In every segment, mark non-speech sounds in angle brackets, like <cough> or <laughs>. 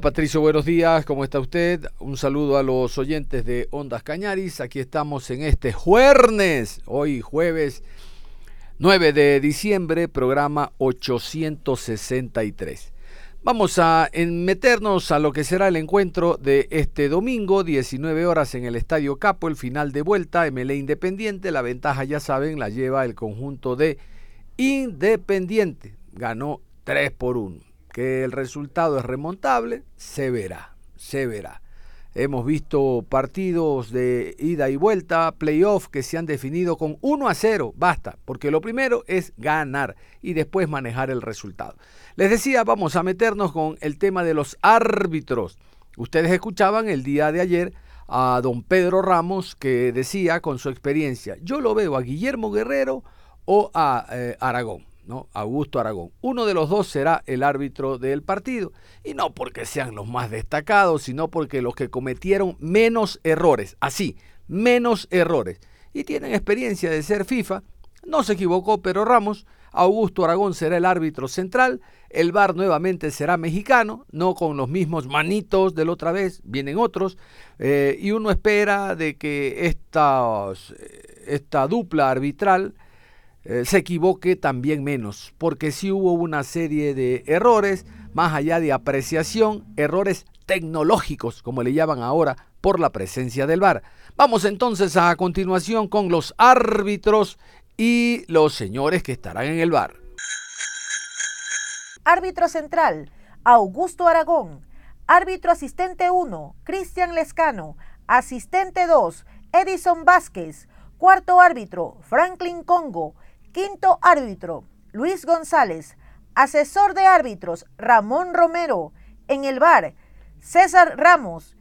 Patricio, buenos días, ¿cómo está usted? Un saludo a los oyentes de Ondas Cañaris. Aquí estamos en este jueves, hoy jueves 9 de diciembre, programa 863. Vamos a meternos a lo que será el encuentro de este domingo, 19 horas en el Estadio Capo, el final de vuelta, MLE Independiente. La ventaja, ya saben, la lleva el conjunto de Independiente. Ganó 3 por 1 que el resultado es remontable, se verá, se verá. Hemos visto partidos de ida y vuelta, playoff que se han definido con 1 a 0, basta, porque lo primero es ganar y después manejar el resultado. Les decía, vamos a meternos con el tema de los árbitros. Ustedes escuchaban el día de ayer a don Pedro Ramos que decía con su experiencia, yo lo veo a Guillermo Guerrero o a eh, Aragón. ¿No? Augusto Aragón. Uno de los dos será el árbitro del partido. Y no porque sean los más destacados, sino porque los que cometieron menos errores. Así, menos errores. Y tienen experiencia de ser FIFA. No se equivocó, pero Ramos. Augusto Aragón será el árbitro central. El VAR nuevamente será mexicano, no con los mismos manitos de la otra vez, vienen otros. Eh, y uno espera de que esta, esta dupla arbitral eh, se equivoque también menos, porque sí hubo una serie de errores, más allá de apreciación, errores tecnológicos, como le llaman ahora, por la presencia del VAR. Vamos entonces a continuación con los árbitros y los señores que estarán en el VAR. Árbitro central, Augusto Aragón. Árbitro asistente 1, Cristian Lescano. Asistente 2, Edison Vázquez. Cuarto árbitro, Franklin Congo. Quinto árbitro, Luis González. Asesor de árbitros, Ramón Romero. En el bar, César Ramos.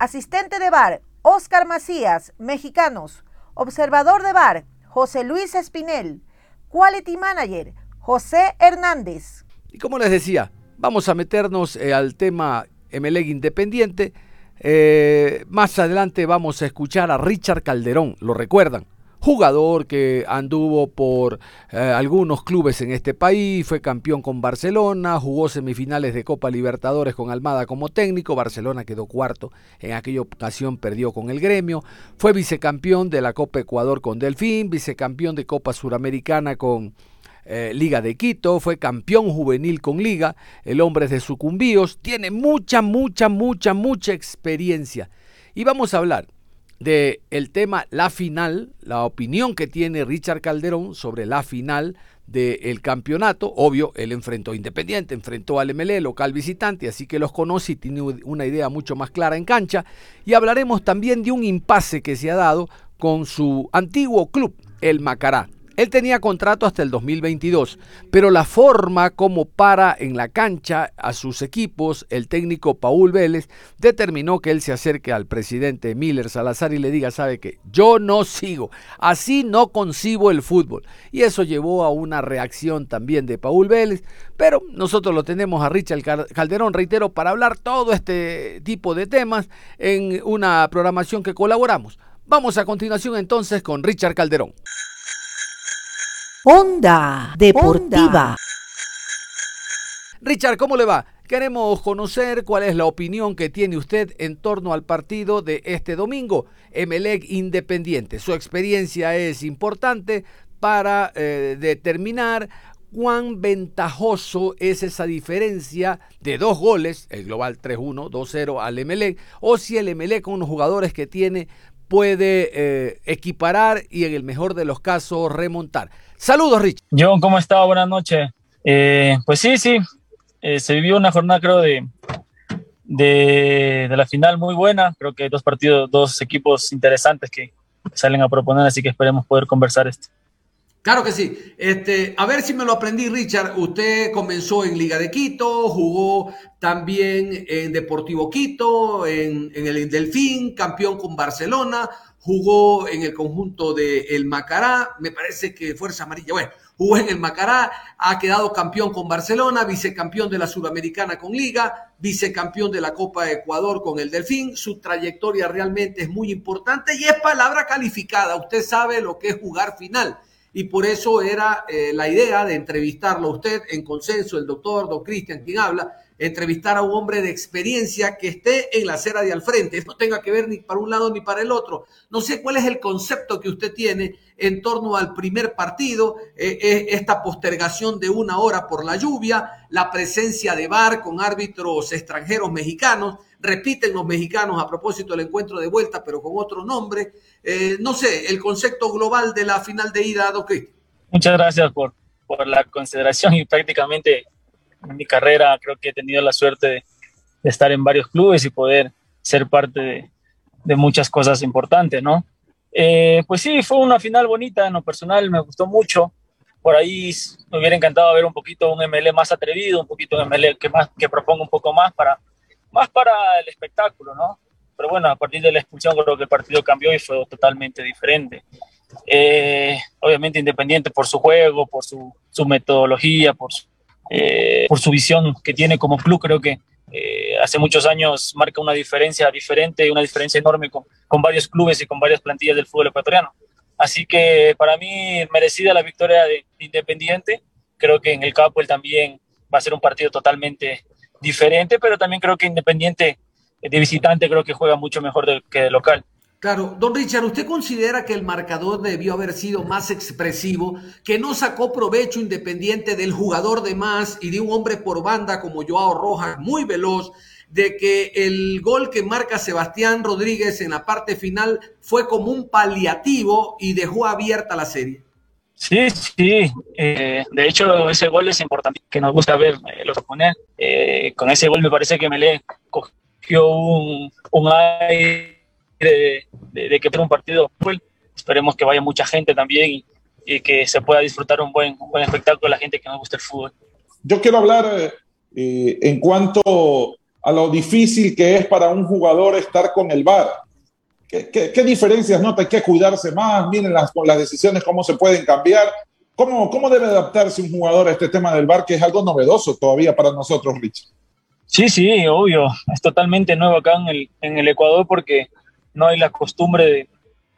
Asistente de bar, Oscar Macías, mexicanos. Observador de bar, José Luis Espinel. Quality Manager, José Hernández. Y como les decía, vamos a meternos eh, al tema MLEG Independiente. Eh, más adelante vamos a escuchar a Richard Calderón, ¿lo recuerdan? Jugador que anduvo por eh, algunos clubes en este país, fue campeón con Barcelona, jugó semifinales de Copa Libertadores con Almada como técnico, Barcelona quedó cuarto, en aquella ocasión perdió con el gremio, fue vicecampeón de la Copa Ecuador con Delfín, vicecampeón de Copa Suramericana con eh, Liga de Quito, fue campeón juvenil con Liga, el hombre de Sucumbíos, tiene mucha, mucha, mucha, mucha experiencia. Y vamos a hablar de el tema la final, la opinión que tiene Richard Calderón sobre la final del campeonato. Obvio, él enfrentó a Independiente, enfrentó al MLE, local visitante, así que los conoce y tiene una idea mucho más clara en cancha. Y hablaremos también de un impasse que se ha dado con su antiguo club, el Macará. Él tenía contrato hasta el 2022, pero la forma como para en la cancha a sus equipos, el técnico Paul Vélez determinó que él se acerque al presidente Miller Salazar y le diga, sabe que yo no sigo, así no concibo el fútbol. Y eso llevó a una reacción también de Paul Vélez, pero nosotros lo tenemos a Richard Calderón, reitero, para hablar todo este tipo de temas en una programación que colaboramos. Vamos a continuación entonces con Richard Calderón. Onda Deportiva. Richard, ¿cómo le va? Queremos conocer cuál es la opinión que tiene usted en torno al partido de este domingo, Emelec Independiente. Su experiencia es importante para eh, determinar cuán ventajoso es esa diferencia de dos goles, el global 3-1, 2-0 al Emelec, o si el Emelec con los jugadores que tiene puede eh, equiparar y en el mejor de los casos remontar. Saludos, Rich. John, ¿cómo está? Buenas noches. Eh, pues sí, sí, eh, se vivió una jornada, creo, de, de, la final muy buena. Creo que dos partidos, dos equipos interesantes que salen a proponer, así que esperemos poder conversar esto. Claro que sí. Este, a ver si me lo aprendí, Richard. Usted comenzó en Liga de Quito, jugó también en Deportivo Quito, en, el Delfín, campeón con Barcelona, jugó en el conjunto de el Macará, me parece que Fuerza Amarilla, bueno, jugó en el Macará, ha quedado campeón con Barcelona, vicecampeón de la Sudamericana con Liga, vicecampeón de la Copa de Ecuador con el Delfín, su trayectoria realmente es muy importante y es palabra calificada, usted sabe lo que es jugar final y por eso era eh, la idea de entrevistarlo a usted en consenso, el doctor, don Cristian, quien habla, entrevistar a un hombre de experiencia que esté en la acera de al frente, no tenga que ver ni para un lado ni para el otro. No sé cuál es el concepto que usted tiene en torno al primer partido, eh, eh, esta postergación de una hora por la lluvia, la presencia de VAR con árbitros extranjeros mexicanos, repiten los mexicanos a propósito del encuentro de vuelta, pero con otro nombre. Eh, no sé, el concepto global de la final de ida, Doc Muchas gracias por, por la consideración y prácticamente en mi carrera creo que he tenido la suerte de, estar en varios clubes y poder ser parte de, de muchas cosas importantes, ¿no? Eh, pues sí, fue una final bonita, en lo personal me gustó mucho. Por ahí me hubiera encantado ver un poquito un ML más atrevido, un poquito un ML que, más, que proponga un poco más para, más para el espectáculo, ¿no? Pero bueno, a partir de la expulsión creo que el partido cambió y fue totalmente diferente. Eh, obviamente Independiente por su juego, por su, su metodología, por su, eh, por su visión que tiene como club, creo que eh, hace muchos años marca una diferencia diferente, una diferencia enorme con, con, varios clubes y con varias plantillas del fútbol ecuatoriano. Así que para mí merecida la victoria de, Independiente. Creo que en el Capo él también va a ser un partido totalmente diferente, pero también creo que Independiente de visitante creo que juega mucho mejor que de local. Claro, don Richard, ¿usted considera que el marcador debió haber sido más expresivo, que no sacó provecho independiente del jugador de más y de un hombre por banda como Joao Rojas, muy veloz, de que el gol que marca Sebastián Rodríguez en la parte final fue como un paliativo y dejó abierta la serie? Sí, sí. Eh, de hecho, ese gol es importante, que nos gusta ver eh, los japoneses. Eh, con ese gol me parece que Melé cogió un, un aire de, que sea un partido Esperemos que vaya mucha gente también y, que se pueda disfrutar un buen, un buen espectáculo a la gente que nos gusta el fútbol. Yo quiero hablar en cuanto a lo difícil que es para un jugador estar con el VAR. ¿Qué, qué, qué diferencias nota? Hay que cuidarse más, miren las, las decisiones, cómo se pueden cambiar. ¿Cómo, ¿Cómo debe adaptarse un jugador a este tema del VAR, que es algo novedoso todavía para nosotros, Rich? Sí, sí, obvio. Es totalmente nuevo acá en el, en el Ecuador porque no hay la costumbre de,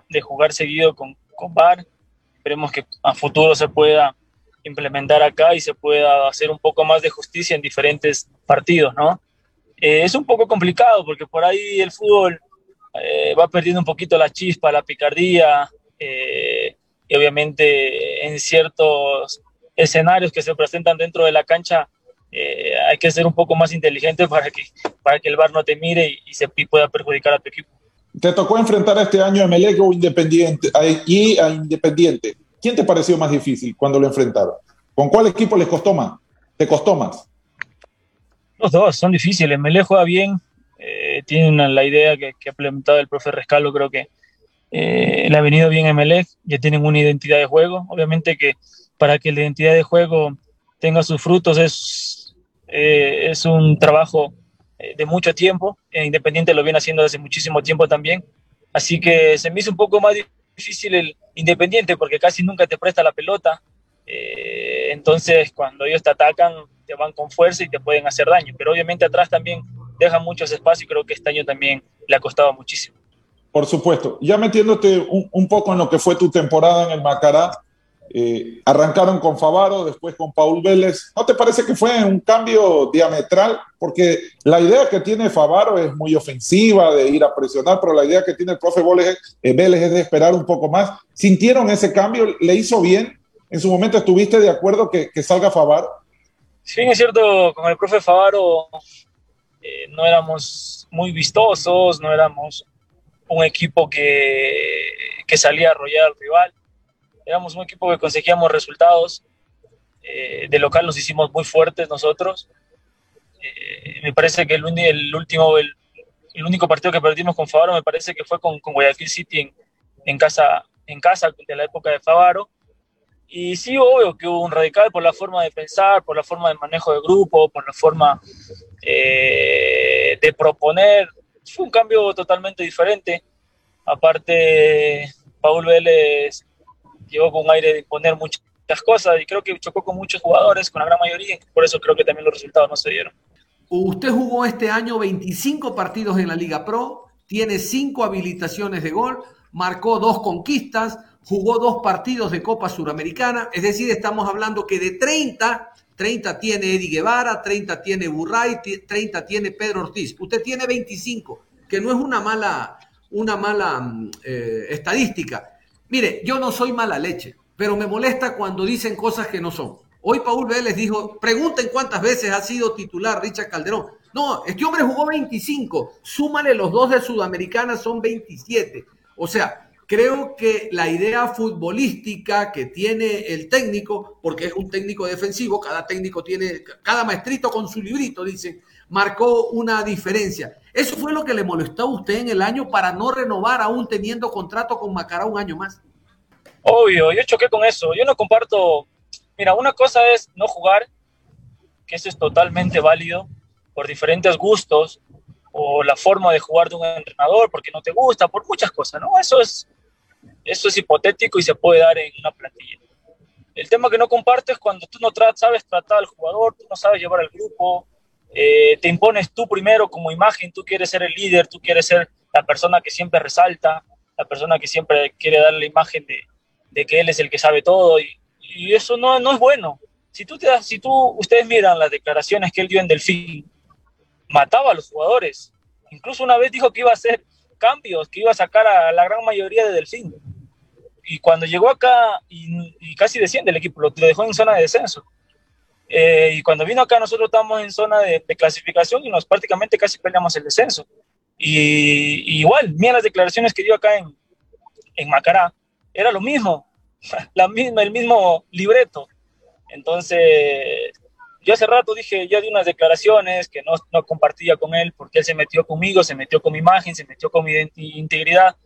de jugar seguido con, con VAR. Esperemos que a futuro se pueda implementar acá y se pueda hacer un poco más de justicia en diferentes partidos, ¿no? Eh, es un poco complicado porque por ahí el fútbol eh, va perdiendo un poquito la chispa, la picardía, eh, y obviamente en ciertos escenarios que se presentan dentro de la cancha hay que ser un poco más inteligente <laughs> para que, para que el VAR no te mire y, y se pueda perjudicar a tu equipo. Te tocó enfrentar este año a Melec o Independiente y a Independiente. ¿Quién te pareció más difícil cuando lo enfrentaron? ¿Con cuál equipo les costó más? ¿Te costó más? Los dos son difíciles. Melec juega bien, eh, tiene la idea que, que, ha implementado el profe Rescalo, creo que eh, le ha venido bien a Melec, ya tienen una identidad de juego. Obviamente que para que la identidad de juego tenga sus frutos es, eh, es un trabajo eh, de mucho tiempo. Independiente lo viene haciendo desde muchísimo tiempo también. Así que se me hizo un poco más difícil el Independiente porque casi nunca te presta la pelota. Eh, entonces, cuando ellos te atacan, te van con fuerza y te pueden hacer daño. Pero obviamente atrás también dejan muchos espacios y creo que este año también le ha costado muchísimo. Por supuesto. Ya metiéndote un, un poco en lo que fue tu temporada en el Macará, eh, arrancaron con Favaro, después con Paul Vélez. ¿No te parece que fue un cambio diametral? Porque la idea que tiene Favaro es muy ofensiva, de ir a presionar, pero la idea que tiene el profe Vélez, eh, Vélez es de esperar un poco más. ¿Sintieron ese cambio? ¿Le hizo bien? ¿En su momento estuviste de acuerdo que, que salga Favaro? Sí, es cierto, con el profe Favaro eh, no éramos muy vistosos, no éramos un equipo que, que salía a arrollar al rival éramos un equipo que conseguíamos resultados. Eh, de local nos hicimos muy fuertes nosotros. Eh, me parece que el, último, el, único partido que perdimos con Favaro me parece que fue con, Guayaquil City en, casa, en casa de la época de Favaro. Y sí, obvio que hubo un radical por la forma de pensar, por la forma de manejo de grupo, por la forma eh, de proponer. Fue un cambio totalmente diferente. Aparte, Paul Vélez llegó con un aire de imponer muchas cosas y creo que chocó con muchos jugadores, con la gran mayoría, por eso creo que también los resultados no se dieron. Usted jugó este año 25 partidos en la Liga Pro, tiene 5 habilitaciones de gol, marcó dos conquistas, jugó dos partidos de Copa Suramericana, es decir, estamos hablando que de 30, 30 tiene Eddie Guevara, 30 tiene Burray, 30 tiene Pedro Ortiz. Usted tiene 25, que no es una mala, una mala mm, eh, estadística. Mire, yo no soy mala leche, pero me molesta cuando dicen cosas que no son. Hoy Paul Vélez dijo, pregunten cuántas veces ha sido titular Richard Calderón. No, este hombre jugó 25, súmale los dos de Sudamericana, son 27. O sea, creo que la idea futbolística que tiene el técnico, porque es un técnico defensivo, cada técnico tiene, cada maestrito con su librito, dice, marcó una diferencia. Eso fue lo que le molestó a usted en el año para no renovar aún teniendo contrato con Macará un año más. Obvio, yo choqué con eso. Yo no comparto. Mira, una cosa es no jugar, que eso es totalmente válido por diferentes gustos o la forma de jugar de un entrenador, porque no te gusta, por muchas cosas, ¿no? Eso es, eso es hipotético y se puede dar en una plantilla. El tema que no comparto es cuando tú no sabes tratar al jugador, tú no sabes llevar al grupo, eh, te impones tú primero como imagen, tú quieres ser el líder, tú quieres ser la persona que siempre resalta, la persona que siempre quiere dar la imagen de, de que él es el que sabe todo y, y eso no, no, es bueno. Si tú, te das, si tú, ustedes miran las declaraciones que él dio en Delfín, mataba a los jugadores. Incluso una vez dijo que iba a hacer cambios, que iba a sacar a la gran mayoría de Delfín. Y cuando llegó acá y, casi desciende el equipo, lo, dejó en zona de descenso. Eh, y cuando vino acá nosotros estábamos en zona de, clasificación y nos prácticamente casi peleamos el descenso. Y, igual, mira las declaraciones que dio acá en, en Macará, era lo mismo, <laughs> la misma, el mismo libreto. Entonces, yo hace rato dije, ya di unas declaraciones que no, no, compartía con él porque él se metió conmigo, se metió con mi imagen, se metió con mi integridad.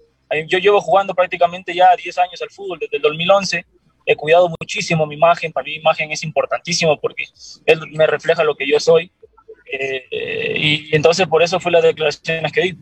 Yo llevo jugando prácticamente ya 10 años al fútbol desde el 2011. He cuidado muchísimo mi imagen, para mí mi imagen es importantísimo porque él me refleja lo que yo soy. Eh, y entonces por eso fue las declaraciones que di.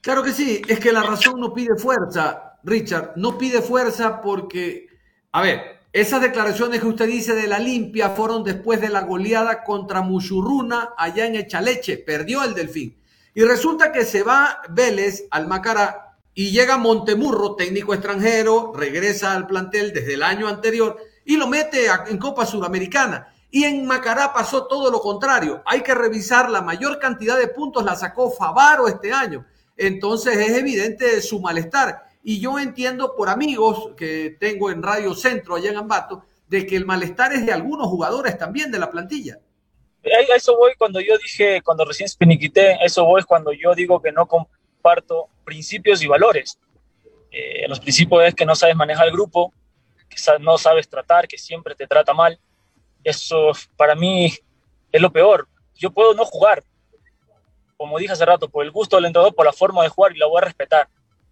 Claro que sí, es que la razón no pide fuerza, Richard, no pide fuerza porque, a ver, esas declaraciones que usted dice de la limpia fueron después de la goleada contra Muchurruna allá en Echaleche, perdió el Delfín. Y resulta que se va Vélez al Macará y llega Montemurro, técnico extranjero, regresa al plantel desde el año anterior y lo mete en Copa Sudamericana. Y en Macará pasó todo lo contrario. Hay que revisar la mayor cantidad de puntos la sacó Favaro este año. Entonces es evidente su malestar. Y yo entiendo por amigos que tengo en Radio Centro allá en Ambato, de que el malestar es de algunos jugadores también de la plantilla. A eso voy cuando yo dije, cuando recién espiniquité, eso voy cuando yo digo que no comparto principios y valores. Eh, los principios es que no sabes manejar el grupo, que no sabes tratar, que siempre te trata mal. Eso para mí es lo peor. Yo puedo no jugar, como dije hace rato, por el gusto del entrenador, por la forma de jugar y la voy a respetar.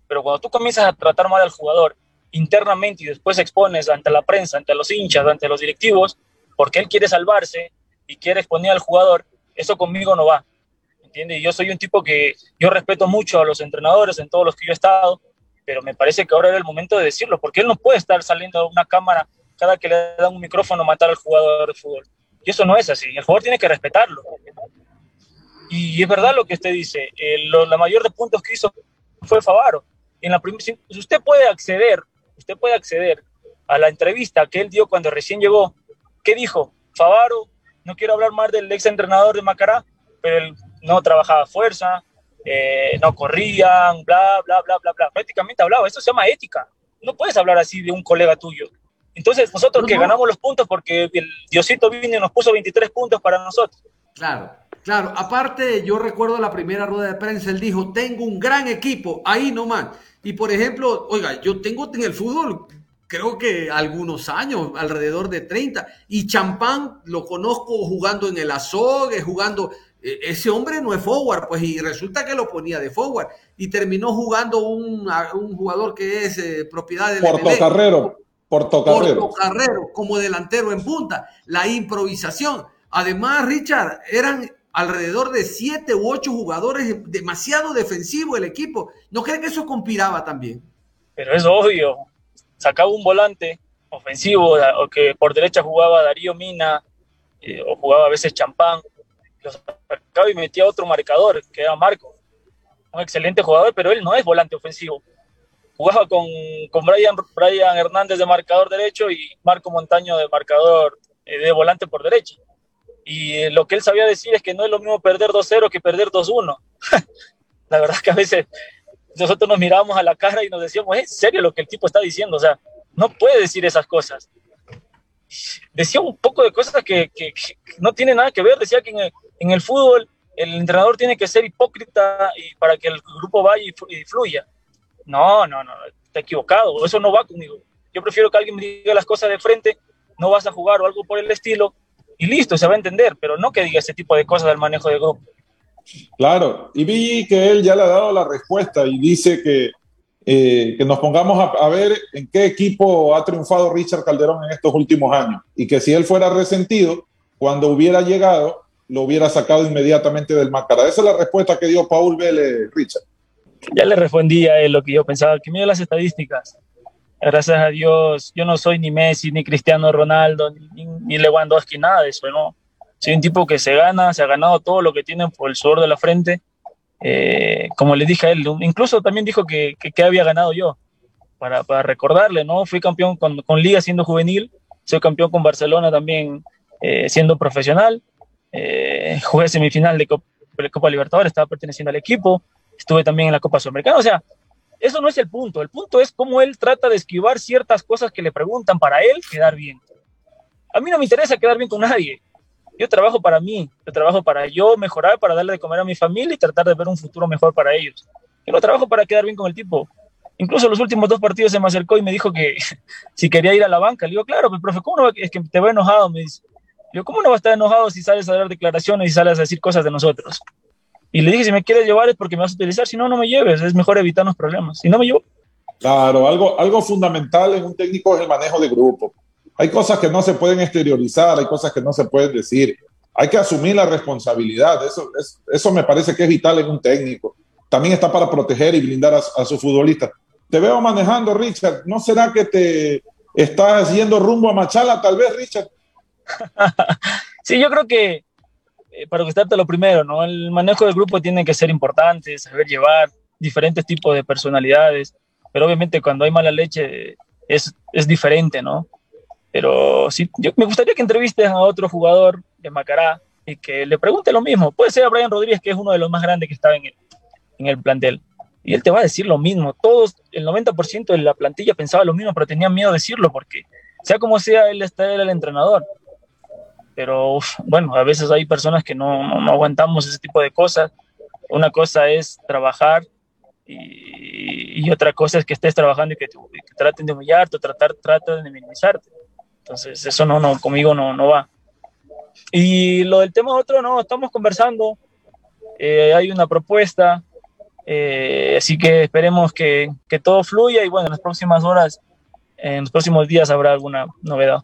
Pero cuando tú comienzas a tratar mal al jugador internamente y después expones ante la prensa, ante los hinchas, ante los directivos, porque él quiere salvarse y quiere exponer al jugador, eso conmigo no va. ¿Entiendes? Yo soy un tipo que yo respeto mucho a los entrenadores en todos los que yo he estado, pero me parece que ahora era el momento de decirlo, porque él no puede estar saliendo de una cámara cada que le dan un micrófono matar al jugador de fútbol. Y eso no es así. El jugador tiene que respetarlo. Y es verdad lo que usted dice. la mayor de puntos que hizo fue Favaro en la si usted puede acceder, usted puede acceder a la entrevista que él dio cuando recién llegó. ¿Qué dijo? Favaro, no quiero hablar más del ex entrenador de Macará, pero él no trabajaba fuerza, eh, no corrían, bla, bla, bla, bla, bla. Prácticamente hablaba, eso se llama ética. No puedes hablar así de un colega tuyo. Entonces, nosotros que ganamos los puntos porque el Diosito vino y nos puso 23 puntos para nosotros. Claro. Claro, aparte yo recuerdo la primera rueda de prensa, él dijo, tengo un gran equipo, ahí nomás. Y por ejemplo, oiga, yo tengo en el fútbol, creo que algunos años, alrededor de 30, y Champán lo conozco jugando en el Azogue, jugando, e, ese hombre no es forward, pues y resulta que lo ponía de forward, y terminó jugando un, un jugador que es eh, propiedad del Portocarrero, Portocarrero. Portocarrero, como delantero en punta, la improvisación. Además, Richard, eran alrededor de siete u ocho jugadores, demasiado defensivo el equipo. ¿No cree que eso conspiraba también? Pero es obvio, sacaba un volante ofensivo, o que por derecha jugaba Darío Mina, eh, o jugaba a veces Champán, lo sacaba y metía otro marcador, que era Marco. Un excelente jugador, pero él no es volante ofensivo. jugaba con, con Brian, Brian Hernández de marcador derecho y Marco Montaño de marcador eh, de volante por derecha. Y lo que él sabía decir es que no es lo mismo perder 2-0 que perder 2-1. <laughs> la verdad que a veces nosotros nos mirábamos a la cara y nos decíamos, ¿es serio lo que el tipo está diciendo? O sea, no puede decir esas cosas. Decía un poco de cosas que, que, no tiene nada que ver. Decía que en el, en el, fútbol el entrenador tiene que ser hipócrita y para que el grupo vaya y fluya. No, no, no, está equivocado. Eso no va conmigo. Yo prefiero que alguien me diga las cosas de frente, no vas a jugar o algo por el estilo, y listo, se va a entender, pero no que diga ese tipo de cosas del manejo de grupo. Claro, y vi que él ya le ha dado la respuesta y dice que, eh, que nos pongamos a, ver en qué equipo ha triunfado Richard Calderón en estos últimos años y que si él fuera resentido, cuando hubiera llegado, lo hubiera sacado inmediatamente del Macará. Esa es la respuesta que dio Paul Vélez, Richard. Ya le respondí a él lo que yo pensaba, que mire las estadísticas gracias a Dios, yo no soy ni Messi, ni Cristiano Ronaldo, ni, ni Lewandowski, nada de eso, ¿no? Soy un tipo que se gana, se ha ganado todo lo que tiene por el sudor de la frente. Eh, como le dije a él, incluso también dijo que, que, había ganado yo, para, para, recordarle, ¿no? Fui campeón con, Liga siendo juvenil, soy campeón con Barcelona también eh, siendo profesional, eh, jugué semifinal de Copa, de Copa Libertadores, estaba perteneciendo al equipo, estuve también en la Copa Sudamericana, o sea, eso no es el punto. El punto es cómo él trata de esquivar ciertas cosas que le preguntan para él quedar bien. A mí no me interesa quedar bien con nadie. Yo trabajo para mí, yo trabajo para yo mejorar, para darle de comer a mi familia y tratar de ver un futuro mejor para ellos. Yo no trabajo para quedar bien con el tipo. Incluso los últimos dos partidos se me acercó y me dijo que <laughs> si quería ir a la banca. Le digo, claro, pero profe, ¿cómo no? Es que te veo enojado, me dice. Le digo, ¿cómo no va a estar enojado si sales a dar declaraciones y sales a decir cosas de nosotros? Y le dije, si me quieres llevar es porque me vas a utilizar, si no, no me lleves, es mejor evitarnos problemas. Si no me llevo. Claro, algo, algo fundamental en un técnico es el manejo de grupo. Hay cosas que no se pueden exteriorizar, hay cosas que no se pueden decir. Hay que asumir la responsabilidad. Eso, es, eso me parece que es vital en un técnico. También está para proteger y blindar a, a sus futbolistas. Te veo manejando, Richard. ¿No será que te estás yendo rumbo a Machala, tal vez, Richard? <laughs> sí, yo creo que eh, para gustarte lo primero, ¿no? El manejo del grupo tiene que ser importante, saber llevar diferentes tipos de personalidades, pero obviamente cuando hay mala leche es, es diferente, ¿no? Pero sí, yo me gustaría que entrevistes a otro jugador de Macará y que le pregunte lo mismo. Puede ser a Brian Rodríguez, que es uno de los más grandes que estaba en el, en el plantel. Y él te va a decir lo mismo. Todos, el 90% de la plantilla pensaba lo mismo, pero tenían miedo de decirlo porque, sea como sea, él está él el entrenador pero bueno, a veces hay personas que no, no, aguantamos ese tipo de cosas. Una cosa es trabajar y, otra cosa es que estés trabajando y que traten de humillarte o tratar, traten de minimizarte. Entonces, eso no, no, conmigo no, no va. Y lo del tema otro, no, estamos conversando, eh, hay una propuesta, eh, así que esperemos que, que todo fluya y bueno, en las próximas horas, en los próximos días habrá alguna novedad.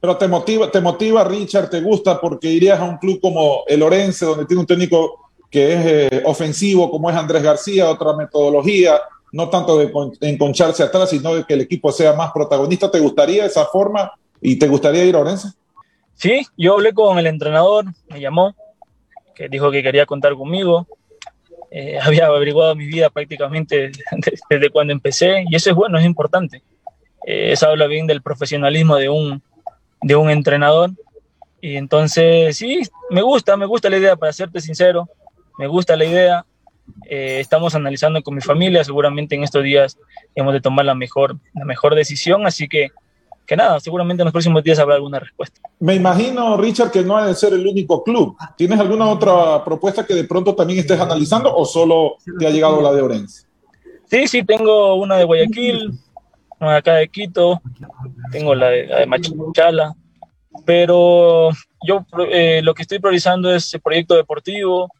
Pero te motiva, te motiva, Richard, te gusta porque irías a un club como el Orense, donde tiene un técnico que es eh, ofensivo, como es Andrés García, otra metodología, no tanto de enconcharse atrás, sino de que el equipo sea más protagonista. ¿Te gustaría esa forma y te gustaría ir a Orense? Sí, yo hablé con el entrenador, me llamó, que dijo que quería contar conmigo. Eh, <laughs> había averiguado mi vida prácticamente <laughs> desde cuando empecé y eso es bueno, es importante. Eh, eso habla bien del profesionalismo de un, de un entrenador. Y entonces, sí, me gusta, me gusta la idea, para serte sincero, me gusta la idea. Eh, estamos analizando con mi familia, seguramente en estos días hemos de tomar la mejor, la mejor decisión, así que, que nada, seguramente en los próximos días habrá alguna respuesta. Me imagino, Richard, que no ha de ser el único club. ¿Tienes alguna otra propuesta que de pronto también estés analizando o solo te ha llegado la de Orense? Sí, sí, tengo una de Guayaquil, acá de Quito, tengo la de, la de Machala, pero yo eh, lo que estoy priorizando es el proyecto deportivo,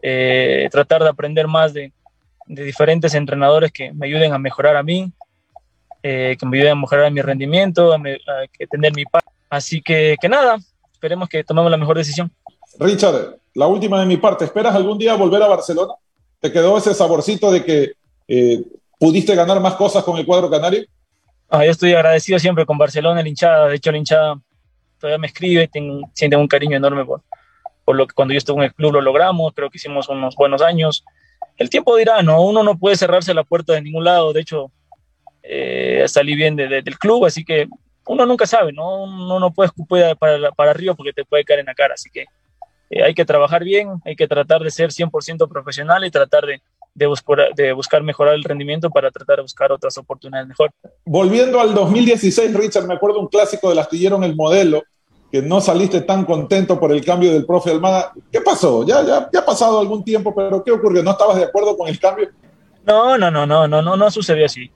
eh, tratar de aprender más de, de, diferentes entrenadores que me ayuden a mejorar a mí, eh, que me ayuden a mejorar mi rendimiento, a, me, a tener mi paz. Así que, que nada, esperemos que tomemos la mejor decisión. Richard, la última de mi parte, ¿esperas algún día volver a Barcelona? ¿Te quedó ese saborcito de que eh, ¿Pudiste ganar más cosas con el cuadro canario? Ah, yo estoy agradecido siempre con Barcelona, la hinchada. De hecho, la hinchada todavía me escribe, tengo, siente un cariño enorme por, por lo que cuando yo estuve en el club lo logramos. Creo que hicimos unos buenos años. el tiempo dirá, ¿no? Uno no puede cerrarse la puerta de ningún lado, de hecho, eh, salí bien del club, así que uno nunca sabe, ¿no? Uno no puede escupir para, para arriba porque te puede caer en la cara, así que eh, hay que trabajar bien, hay que tratar de ser 100% profesional y tratar de, de, buscar, de buscar mejorar el rendimiento para tratar de buscar otras oportunidades mejor. Volviendo al 2016, Richard, me acuerdo un clásico del astillero en el modelo, que no saliste tan contento por el cambio del profe Almada. ¿Qué pasó? Ya, ya, ya ha pasado algún tiempo, pero ¿qué ocurrió? ¿No estabas de acuerdo con el cambio? No, no, no, no, no, no, no sucedió así.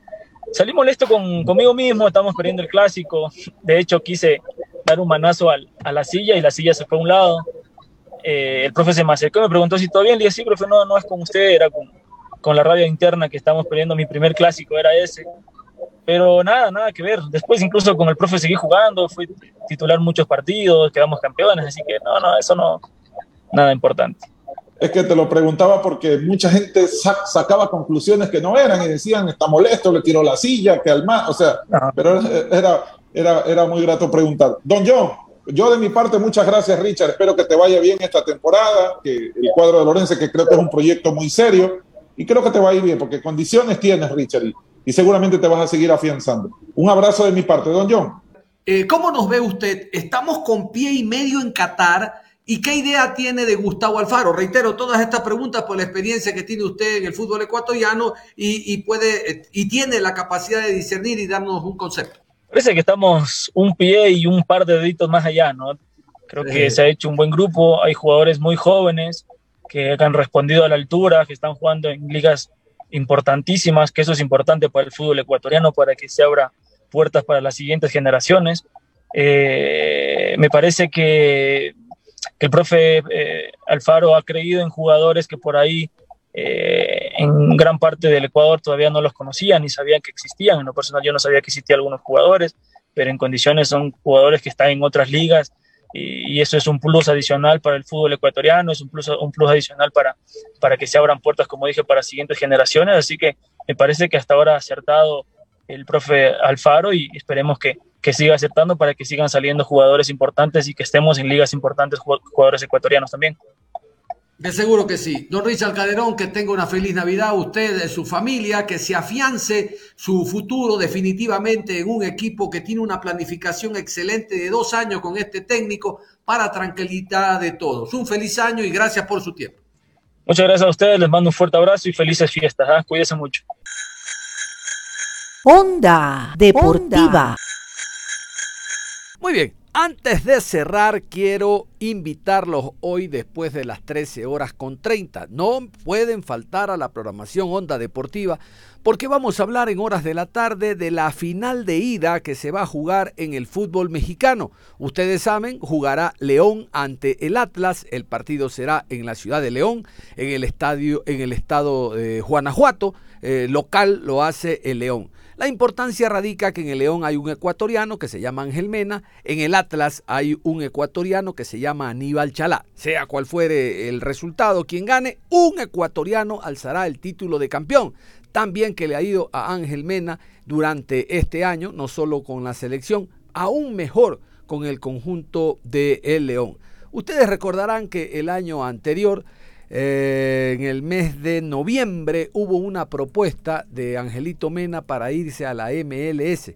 Salí molesto con, conmigo mismo, estamos perdiendo el clásico. De hecho, quise dar un manazo al, a la silla y la silla se fue a un lado. Eh, el profe se me acercó y me preguntó si todo bien. Le dije, sí, profe, no, no es con usted, era con, con la radio interna que estamos peleando. Mi primer clásico era ese. Pero nada, nada que ver. Después incluso con el profe seguí jugando, fui titular muchos partidos, quedamos campeones, así que no, no, eso no, nada importante. Es que te lo preguntaba porque mucha gente sacaba conclusiones que no eran y decían, está molesto, le tiró la silla, que al más, o sea, pero era, era, era muy grato preguntar. Don John, yo de mi parte, muchas gracias Richard, espero que te vaya bien esta temporada, que el cuadro de Lorenzo, que creo que es un proyecto muy serio, y creo que te va a ir bien, porque condiciones tienes, Richard, y seguramente te vas a seguir afianzando. Un abrazo de mi parte, don John. Eh, ¿Cómo nos ve usted? Estamos con pie y medio en Qatar. ¿Y qué idea tiene de Gustavo Alfaro? Reitero todas estas preguntas por la experiencia que tiene usted en el fútbol ecuatoriano y, puede y tiene la capacidad de discernir y darnos un concepto. Parece que estamos un pie y un par de deditos más allá, ¿no? Creo que se ha hecho un buen grupo, hay jugadores muy jóvenes que han respondido a la altura, que están jugando en ligas importantísimas, que eso es importante para el fútbol ecuatoriano, para que se abra puertas para las siguientes generaciones. Eh, me parece que, el profe eh, Alfaro ha creído en jugadores que por ahí eh, en gran parte del Ecuador todavía no los conocían ni sabían que existían. En lo personal yo no sabía que existían algunos jugadores, pero en condiciones son jugadores que están en otras ligas y, eso es un plus adicional para el fútbol ecuatoriano, es un plus, un plus adicional para, para que se abran puertas, como dije, para siguientes generaciones. Así que me parece que hasta ahora ha acertado el profe Alfaro y esperemos que, que siga acertando para que sigan saliendo jugadores importantes y que estemos en ligas importantes, jugadores ecuatorianos también. De seguro que sí. Don Richard Calderón, que tenga una feliz Navidad, usted, su familia, que se afiance su futuro definitivamente en un equipo que tiene una planificación excelente de dos años con este técnico para tranquilidad de todos. Un feliz año y gracias por su tiempo. Muchas gracias a ustedes, les mando un fuerte abrazo y felices fiestas. ¿ah? Cuídense mucho. Onda Deportiva. Muy bien, antes de cerrar, quiero invitarlos hoy después de las 13 horas con 30. No pueden faltar a la programación Onda Deportiva porque vamos a hablar en horas de la tarde de la final de ida que se va a jugar en el fútbol mexicano. Ustedes saben, jugará León ante el Atlas. El partido será en la ciudad de León, en el estadio, en el estado de Guanajuato. Eh, local lo hace el León. La importancia radica que en el León hay un ecuatoriano que se llama Ángel Mena, en el Atlas hay un ecuatoriano que se llama Aníbal Chalá. Sea cual fuere el resultado, quien gane, un ecuatoriano alzará el título de campeón. También que le ha ido a Ángel Mena durante este año, no solo con la selección, aún mejor con el conjunto de El León. Ustedes recordarán que el año anterior eh, en el mes de noviembre hubo una propuesta de Angelito Mena para irse a la MLS.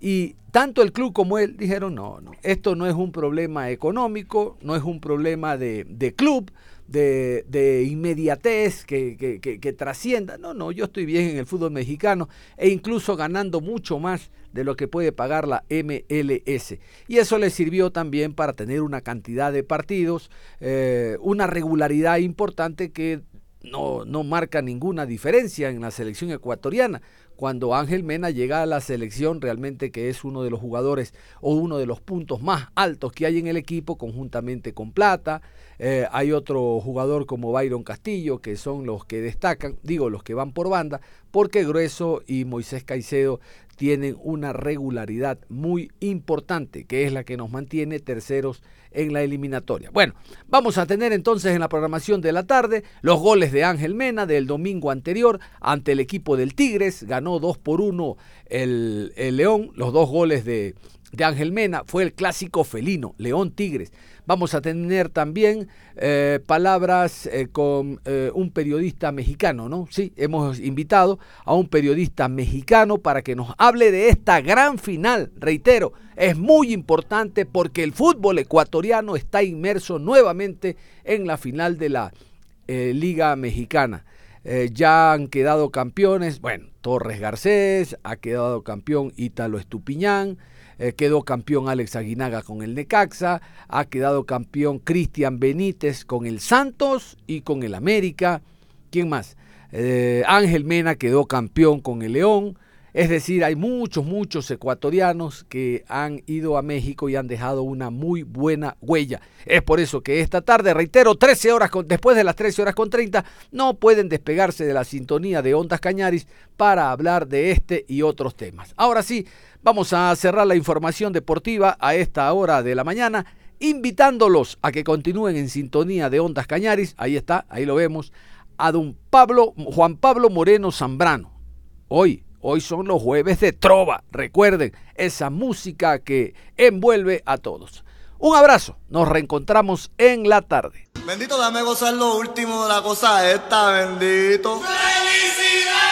Y tanto el club como él dijeron, no, no, esto no es un problema económico, no es un problema de, de club, de, inmediatez que, que, trascienda. No, no, yo estoy bien en el fútbol mexicano e incluso ganando mucho más de lo que puede pagar la MLS. Y eso le sirvió también para tener una cantidad de partidos, eh, una regularidad importante que no, no marca ninguna diferencia en la selección ecuatoriana cuando Ángel Mena llega a la selección, realmente que es uno de los jugadores o uno de los puntos más altos que hay en el equipo, conjuntamente con Plata. Eh, hay otro jugador como Byron Castillo, que son los que destacan, digo, los que van por banda, porque Grueso y Moisés Caicedo tienen una regularidad muy importante, que es la que nos mantiene terceros en la eliminatoria. Bueno, vamos a tener entonces en la programación de la tarde los goles de Ángel Mena del domingo anterior ante el equipo del Tigres, ganó 2 por 1 el, el León, los dos goles de de Ángel Mena fue el clásico felino, León Tigres. Vamos a tener también eh, palabras eh, con eh, un periodista mexicano, ¿no? Sí, hemos invitado a un periodista mexicano para que nos hable de esta gran final. Reitero, es muy importante porque el fútbol ecuatoriano está inmerso nuevamente en la final de la Liga Mexicana. ya han quedado campeones, bueno, Torres Garcés, ha quedado campeón Ítalo Estupiñán, eh, quedó campeón Alex Aguinaga con el Necaxa, ha quedado campeón Cristian Benítez con el Santos y con el América. ¿Quién más? Eh, Ángel Mena quedó campeón con el León. Es decir, hay muchos, muchos ecuatorianos que han ido a México y han dejado una muy buena huella. Es por eso que esta tarde, reitero, 13 horas con, después de las 13 horas con 30, no pueden despegarse de la sintonía de Ondas Cañaris para hablar de este y otros temas. Ahora sí, Vamos a cerrar la información deportiva a esta hora de la mañana, invitándolos a que continúen en sintonía de Ondas Cañaris. Ahí está, ahí lo vemos, a don Pablo, Juan Pablo Moreno Zambrano. Hoy, hoy son los jueves de Trova. Recuerden, esa música que envuelve a todos. Un abrazo, nos reencontramos en la tarde. Bendito, dame gozar lo último de la cosa esta, bendito. ¡Felicidad!